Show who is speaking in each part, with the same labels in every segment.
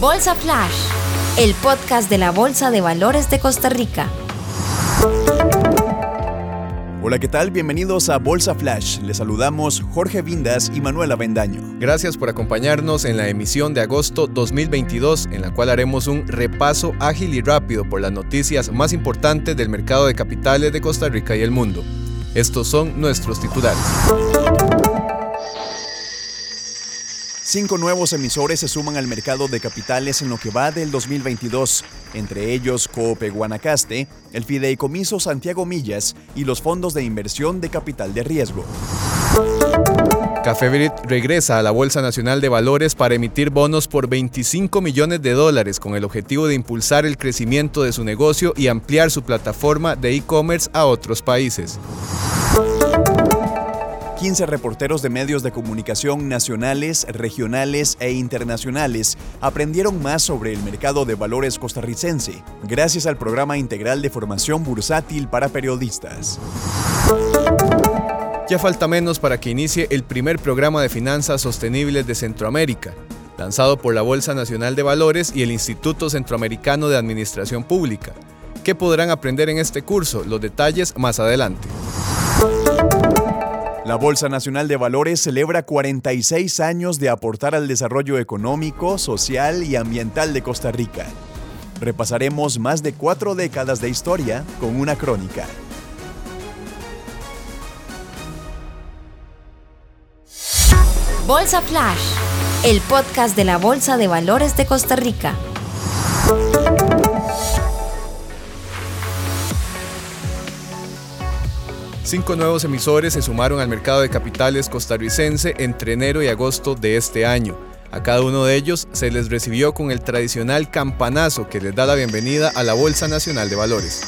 Speaker 1: Bolsa Flash, el podcast de la Bolsa de Valores de Costa Rica.
Speaker 2: Hola, ¿qué tal? Bienvenidos a Bolsa Flash. Les saludamos Jorge Vindas y Manuela Bendaño.
Speaker 3: Gracias por acompañarnos en la emisión de agosto 2022, en la cual haremos un repaso ágil y rápido por las noticias más importantes del mercado de capitales de Costa Rica y el mundo. Estos son nuestros titulares.
Speaker 2: Cinco nuevos emisores se suman al mercado de capitales en lo que va del 2022, entre ellos Coope Guanacaste, el Fideicomiso Santiago Millas y los fondos de inversión de capital de riesgo.
Speaker 3: Cafebrit regresa a la Bolsa Nacional de Valores para emitir bonos por 25 millones de dólares con el objetivo de impulsar el crecimiento de su negocio y ampliar su plataforma de e-commerce a otros países.
Speaker 2: 15 reporteros de medios de comunicación nacionales, regionales e internacionales aprendieron más sobre el mercado de valores costarricense gracias al programa integral de formación bursátil para periodistas.
Speaker 3: Ya falta menos para que inicie el primer programa de finanzas sostenibles de Centroamérica, lanzado por la Bolsa Nacional de Valores y el Instituto Centroamericano de Administración Pública. ¿Qué podrán aprender en este curso? Los detalles más adelante.
Speaker 2: La Bolsa Nacional de Valores celebra 46 años de aportar al desarrollo económico, social y ambiental de Costa Rica. Repasaremos más de cuatro décadas de historia con una crónica.
Speaker 1: Bolsa Flash, el podcast de la Bolsa de Valores de Costa Rica.
Speaker 3: Cinco nuevos emisores se sumaron al mercado de capitales costarricense entre enero y agosto de este año. A cada uno de ellos se les recibió con el tradicional campanazo que les da la bienvenida a la Bolsa Nacional de Valores.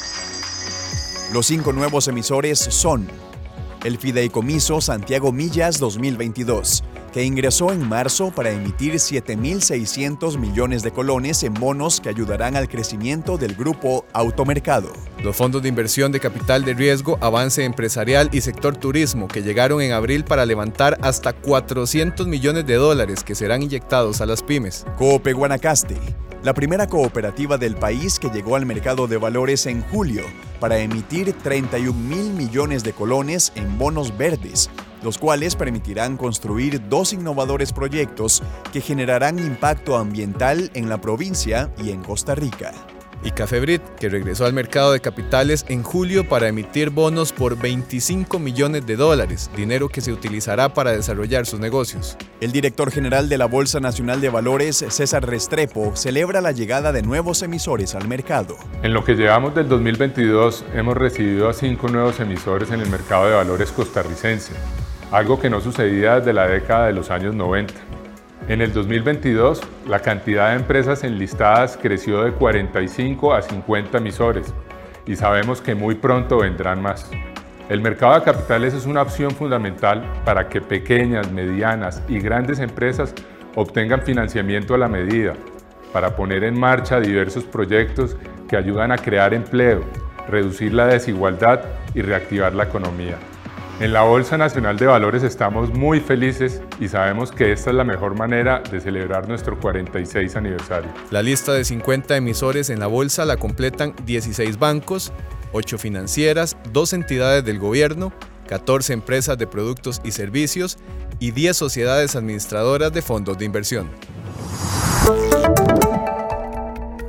Speaker 2: Los cinco nuevos emisores son el Fideicomiso Santiago Millas 2022, que ingresó en marzo para emitir 7.600 millones de colones en bonos que ayudarán al crecimiento del grupo Automercado.
Speaker 3: Los fondos de inversión de capital de riesgo, avance empresarial y sector turismo que llegaron en abril para levantar hasta 400 millones de dólares que serán inyectados a las pymes.
Speaker 2: Coope Guanacaste, la primera cooperativa del país que llegó al mercado de valores en julio para emitir 31 mil millones de colones en bonos verdes los cuales permitirán construir dos innovadores proyectos que generarán impacto ambiental en la provincia y en Costa Rica.
Speaker 3: Y Cafebrit, que regresó al mercado de capitales en julio para emitir bonos por 25 millones de dólares, dinero que se utilizará para desarrollar sus negocios.
Speaker 2: El director general de la Bolsa Nacional de Valores, César Restrepo, celebra la llegada de nuevos emisores al mercado.
Speaker 4: En lo que llevamos del 2022, hemos recibido a cinco nuevos emisores en el mercado de valores costarricense algo que no sucedía desde la década de los años 90. En el 2022, la cantidad de empresas enlistadas creció de 45 a 50 emisores y sabemos que muy pronto vendrán más. El mercado de capitales es una opción fundamental para que pequeñas, medianas y grandes empresas obtengan financiamiento a la medida, para poner en marcha diversos proyectos que ayudan a crear empleo, reducir la desigualdad y reactivar la economía. En la Bolsa Nacional de Valores estamos muy felices y sabemos que esta es la mejor manera de celebrar nuestro 46 aniversario.
Speaker 3: La lista de 50 emisores en la bolsa la completan 16 bancos, 8 financieras, 2 entidades del gobierno, 14 empresas de productos y servicios y 10 sociedades administradoras de fondos de inversión.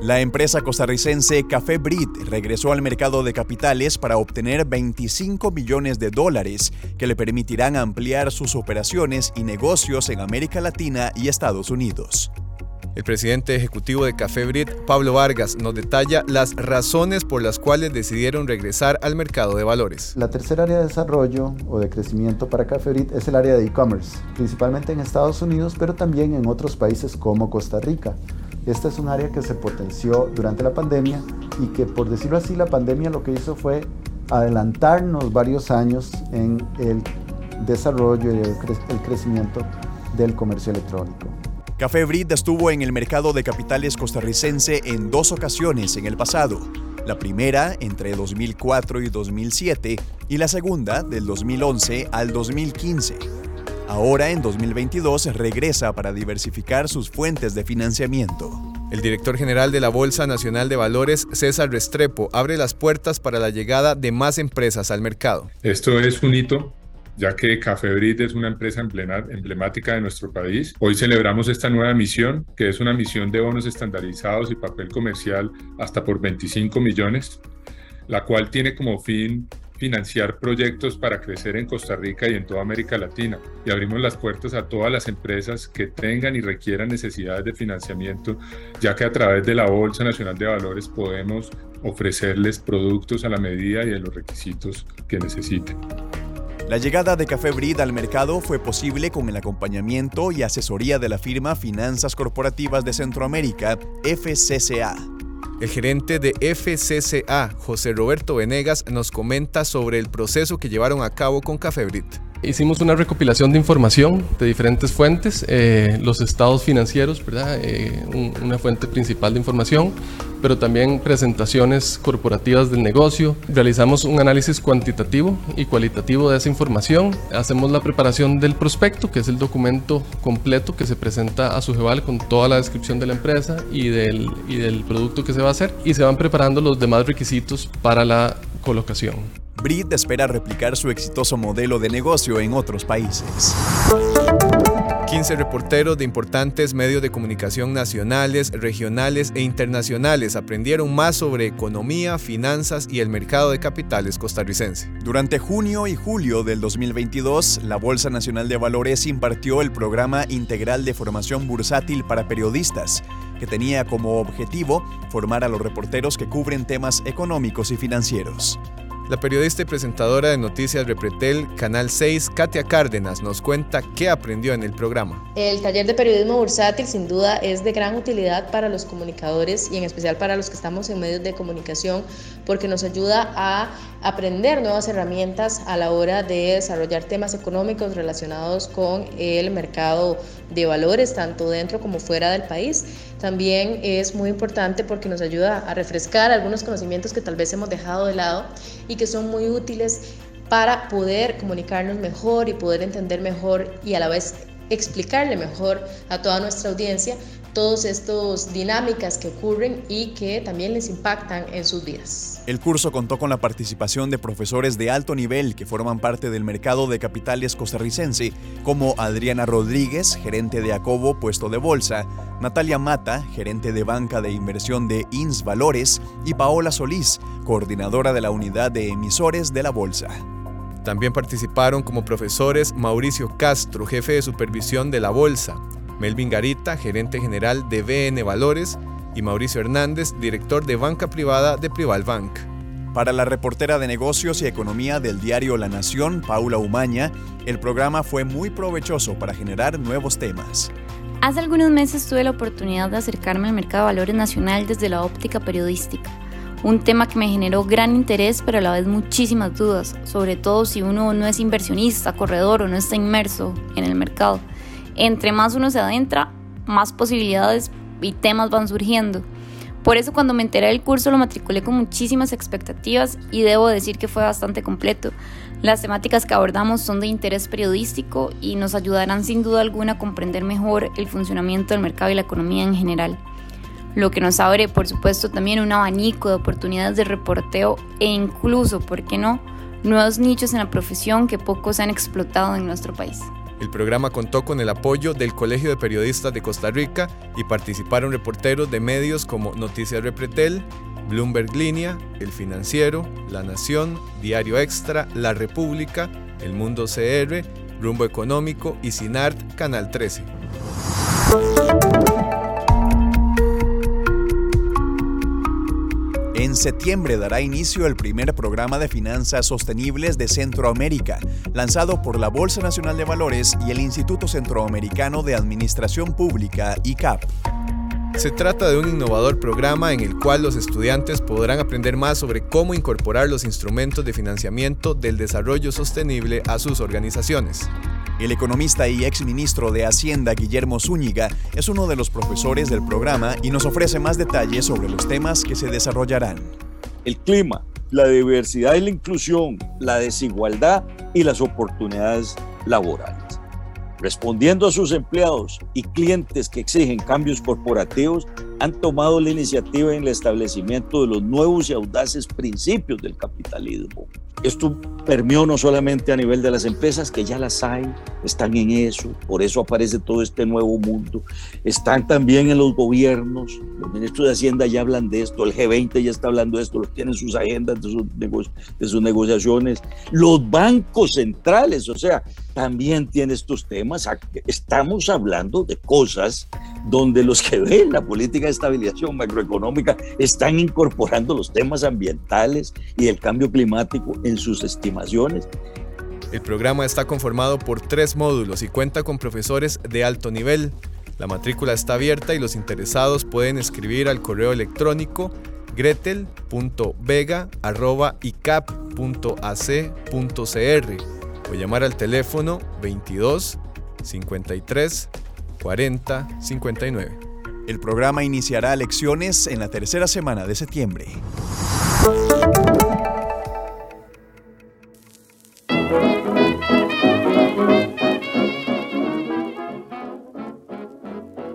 Speaker 2: La empresa costarricense Café Brit regresó al mercado de capitales para obtener 25 millones de dólares que le permitirán ampliar sus operaciones y negocios en América Latina y Estados Unidos.
Speaker 3: El presidente ejecutivo de Café Brit, Pablo Vargas, nos detalla las razones por las cuales decidieron regresar al mercado de valores.
Speaker 5: La tercera área de desarrollo o de crecimiento para Café Brit es el área de e-commerce, principalmente en Estados Unidos, pero también en otros países como Costa Rica. Esta es un área que se potenció durante la pandemia y que, por decirlo así, la pandemia lo que hizo fue adelantarnos varios años en el desarrollo y el, crecimiento del comercio electrónico.
Speaker 2: Café Brit estuvo en el mercado de capitales costarricense en dos ocasiones en el pasado. La primera entre 2004 y 2007 y la segunda del 2011 al 2015. Ahora, en 2022, regresa para diversificar sus fuentes de financiamiento.
Speaker 3: El director general de la Bolsa Nacional de Valores, César Restrepo, abre las puertas para la llegada de más empresas al mercado.
Speaker 4: Esto es un hito ya que Cafebrit es una empresa emblemática de nuestro país. Hoy celebramos esta nueva misión, que es una misión de bonos estandarizados y papel comercial hasta por 25 millones, la cual tiene como fin financiar proyectos para crecer en Costa Rica y en toda América Latina. Y abrimos las puertas a todas las empresas que tengan y requieran necesidades de financiamiento, ya que a través de la Bolsa Nacional de Valores podemos ofrecerles productos a la medida y de los requisitos que necesiten.
Speaker 2: La llegada de Café Brid al mercado fue posible con el acompañamiento y asesoría de la firma Finanzas Corporativas de Centroamérica, FCCA.
Speaker 3: El gerente de FCCA, José Roberto Venegas, nos comenta sobre el proceso que llevaron a cabo con Café Brit.
Speaker 6: Hicimos una recopilación de información de diferentes fuentes, eh, los estados financieros. Eh, una fuente principal de información, pero también presentaciones corporativas del negocio. Realizamos un análisis cuantitativo y cualitativo de esa información. Hacemos la preparación del prospecto, que es el documento completo que se presenta a su Sujeval con toda la descripción de la empresa y del, y del producto que se va a hacer. Y se van preparando los demás requisitos para la colocación.
Speaker 2: Brit espera replicar su exitoso modelo de negocio en otros países.
Speaker 3: 15 reporteros de importantes medios de comunicación nacionales, regionales e internacionales aprendieron más sobre economía, finanzas y el mercado de capitales costarricense.
Speaker 2: Durante junio y julio del 2022, la Bolsa Nacional de Valores impartió el programa integral de formación bursátil para periodistas, que tenía como objetivo formar a los reporteros que cubren temas económicos y financieros.
Speaker 3: La periodista y presentadora de Noticias Repretel, Canal 6, Katia Cárdenas, nos cuenta qué aprendió en el programa.
Speaker 7: El taller de periodismo bursátil sin duda es de gran utilidad para los comunicadores y en especial para los que estamos en medios de comunicación porque nos ayuda a aprender nuevas herramientas a la hora de desarrollar temas económicos relacionados con el mercado de valores, tanto dentro como fuera del país. También es muy importante porque nos ayuda a refrescar algunos conocimientos que tal vez hemos dejado de lado y que son muy útiles para poder comunicarnos mejor y poder entender mejor y a la vez explicarle mejor a toda nuestra audiencia todas estas dinámicas que ocurren y que también les impactan en sus vidas.
Speaker 2: El curso contó con la participación de profesores de alto nivel que forman parte del mercado de capitales costarricense, como Adriana Rodríguez, gerente de Acobo, puesto de bolsa, Natalia Mata, gerente de banca de inversión de INS Valores, y Paola Solís, coordinadora de la unidad de emisores de la bolsa.
Speaker 3: También participaron como profesores Mauricio Castro, jefe de supervisión de la bolsa, Melvin Garita, gerente general de BN Valores, y Mauricio Hernández, director de banca privada de Prival Bank.
Speaker 2: Para la reportera de negocios y economía del diario La Nación, Paula Umaña, el programa fue muy provechoso para generar nuevos temas.
Speaker 8: Hace algunos meses tuve la oportunidad de acercarme al mercado de valores nacional desde la óptica periodística, un tema que me generó gran interés pero a la vez muchísimas dudas, sobre todo si uno no es inversionista, corredor o no está inmerso en el mercado entre más uno se adentra, más posibilidades y temas van surgiendo. Por eso cuando me enteré del curso lo matriculé con muchísimas expectativas y debo decir que fue bastante completo. Las temáticas que abordamos son de interés periodístico y nos ayudarán sin duda alguna a comprender mejor el funcionamiento del mercado y la economía en general. Lo que nos abre, por supuesto, también un abanico de oportunidades de reporteo e incluso, ¿por qué no?, nuevos nichos en la profesión que poco se han explotado en nuestro país.
Speaker 3: El programa contó con el apoyo del Colegio de Periodistas de Costa Rica y participaron reporteros de medios como Noticias Repretel, Bloomberg Línea, El Financiero, La Nación, Diario Extra, La República, El Mundo CR, Rumbo Económico y Sinart Canal 13.
Speaker 2: En septiembre dará inicio el primer programa de finanzas sostenibles de Centroamérica, lanzado por la Bolsa Nacional de Valores y el Instituto Centroamericano de Administración Pública, ICAP.
Speaker 3: Se trata de un innovador programa en el cual los estudiantes podrán aprender más sobre cómo incorporar los instrumentos de financiamiento del desarrollo sostenible a sus organizaciones.
Speaker 2: El economista y exministro de Hacienda Guillermo Zúñiga es uno de los profesores del programa y nos ofrece más detalles sobre los temas que se desarrollarán.
Speaker 9: El clima, la diversidad y la inclusión, la desigualdad y las oportunidades laborales. Respondiendo a sus empleados y clientes que exigen cambios corporativos, han tomado la iniciativa en el establecimiento de los nuevos y audaces principios del capitalismo. Esto permeó no solamente a nivel de las empresas, que ya las hay, están en eso, por eso aparece todo este nuevo mundo, están también en los gobiernos, los ministros de Hacienda ya hablan de esto, el G20 ya está hablando de esto, los tienen sus agendas de sus, de sus negociaciones, los bancos centrales, o sea, también tiene estos temas, estamos hablando de cosas donde los que ven la política de estabilización macroeconómica están incorporando los temas ambientales y el cambio climático en sus estimaciones.
Speaker 3: El programa está conformado por tres módulos y cuenta con profesores de alto nivel. La matrícula está abierta y los interesados pueden escribir al correo electrónico gretel.vega.icap.ac.cr o llamar al teléfono 22 53 40 59.
Speaker 2: El programa iniciará lecciones en la tercera semana de septiembre.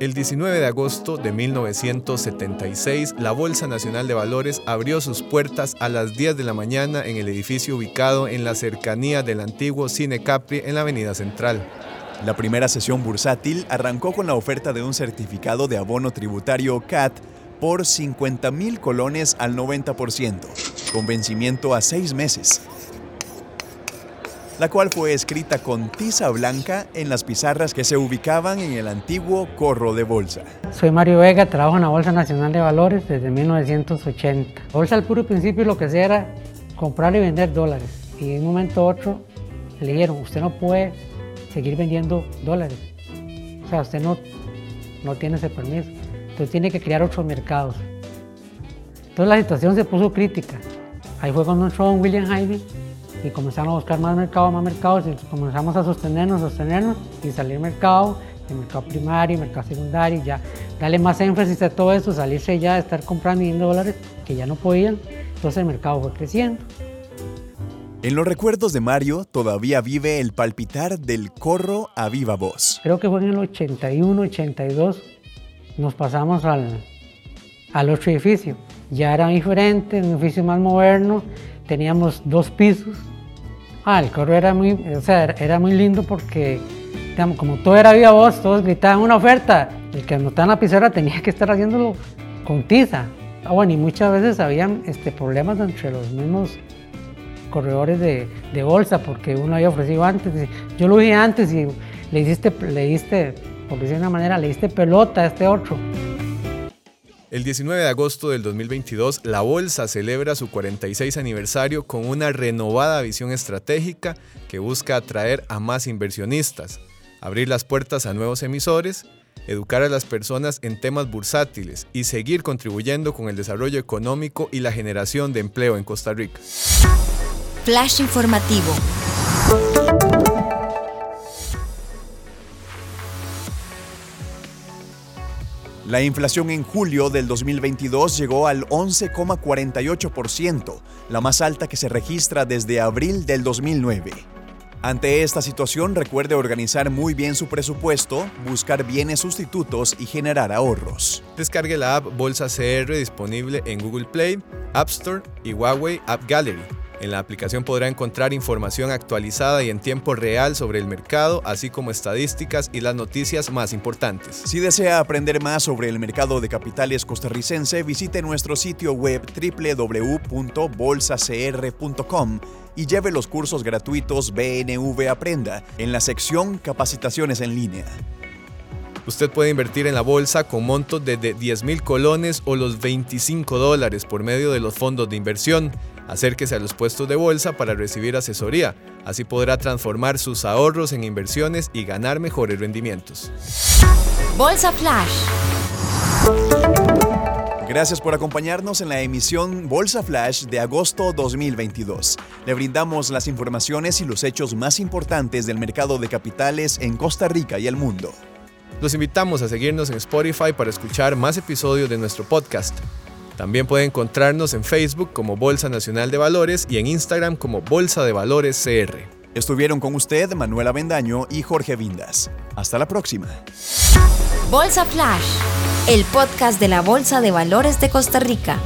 Speaker 3: El 19 de agosto de 1976, la Bolsa Nacional de Valores abrió sus puertas a las 10 de la mañana en el edificio ubicado en la cercanía del antiguo Cine Capri en la Avenida Central.
Speaker 2: La primera sesión bursátil arrancó con la oferta de un certificado de abono tributario CAT por 50 mil colones al 90%, con vencimiento a seis meses la cual fue escrita con tiza blanca en las pizarras que se ubicaban en el antiguo corro de bolsa.
Speaker 10: Soy Mario Vega, trabajo en la Bolsa Nacional de Valores desde 1980. bolsa al puro principio lo que hacía era comprar y vender dólares. Y en un momento u otro le dijeron, usted no puede seguir vendiendo dólares. O sea, usted no, no tiene ese permiso. Entonces tiene que crear otros mercados. Entonces la situación se puso crítica. Ahí fue cuando entró William Hyde y comenzamos a buscar más mercado, más mercados, y comenzamos a sostenernos, sostenernos y salir mercado, el mercado primario, mercado secundario, ya darle más énfasis a todo eso, salirse ya estar comprando y dólares que ya no podían, entonces el mercado fue creciendo.
Speaker 2: En los recuerdos de Mario todavía vive el palpitar del corro a viva voz.
Speaker 10: Creo que fue en el 81, 82, nos pasamos al, al otro edificio. Ya era diferente, un edificio más moderno, teníamos dos pisos. Ah, el coro era muy, o sea, era muy lindo porque, digamos, como todo era viva voz, todos gritaban una oferta. El que anotaba en la pizarra tenía que estar haciéndolo con tiza. Ah, bueno, y muchas veces habían este, problemas entre los mismos corredores de, bolsa porque uno había ofrecido antes. Yo lo dije antes y le diste, le diste, por decir de una manera, le diste pelota a este otro.
Speaker 3: El 19 de agosto del 2022, la Bolsa celebra su 46 aniversario con una renovada visión estratégica que busca atraer a más inversionistas, abrir las puertas a nuevos emisores, educar a las personas en temas bursátiles y seguir contribuyendo con el desarrollo económico y la generación de empleo en Costa Rica.
Speaker 1: Flash informativo.
Speaker 2: La inflación en julio del 2022 llegó al 11,48%, la más alta que se registra desde abril del 2009. Ante esta situación, recuerde organizar muy bien su presupuesto, buscar bienes sustitutos y generar ahorros.
Speaker 3: Descargue la app Bolsa CR disponible en Google Play, App Store y Huawei App Gallery. En la aplicación podrá encontrar información actualizada y en tiempo real sobre el mercado, así como estadísticas y las noticias más importantes.
Speaker 2: Si desea aprender más sobre el mercado de capitales costarricense, visite nuestro sitio web www.bolsacr.com y lleve los cursos gratuitos BNV Aprenda en la sección Capacitaciones en línea.
Speaker 3: Usted puede invertir en la bolsa con montos de 10 mil colones o los 25 dólares por medio de los fondos de inversión. Acérquese a los puestos de bolsa para recibir asesoría. Así podrá transformar sus ahorros en inversiones y ganar mejores rendimientos.
Speaker 1: Bolsa Flash.
Speaker 2: Gracias por acompañarnos en la emisión Bolsa Flash de agosto 2022. Le brindamos las informaciones y los hechos más importantes del mercado de capitales en Costa Rica y el mundo.
Speaker 3: Los invitamos a seguirnos en Spotify para escuchar más episodios de nuestro podcast. También puede encontrarnos en Facebook como Bolsa Nacional de Valores y en Instagram como Bolsa de Valores CR.
Speaker 2: Estuvieron con usted Manuela Bendaño y Jorge Vindas. Hasta la próxima.
Speaker 1: Bolsa Flash
Speaker 5: el podcast de la Bolsa de Valores de Costa Rica.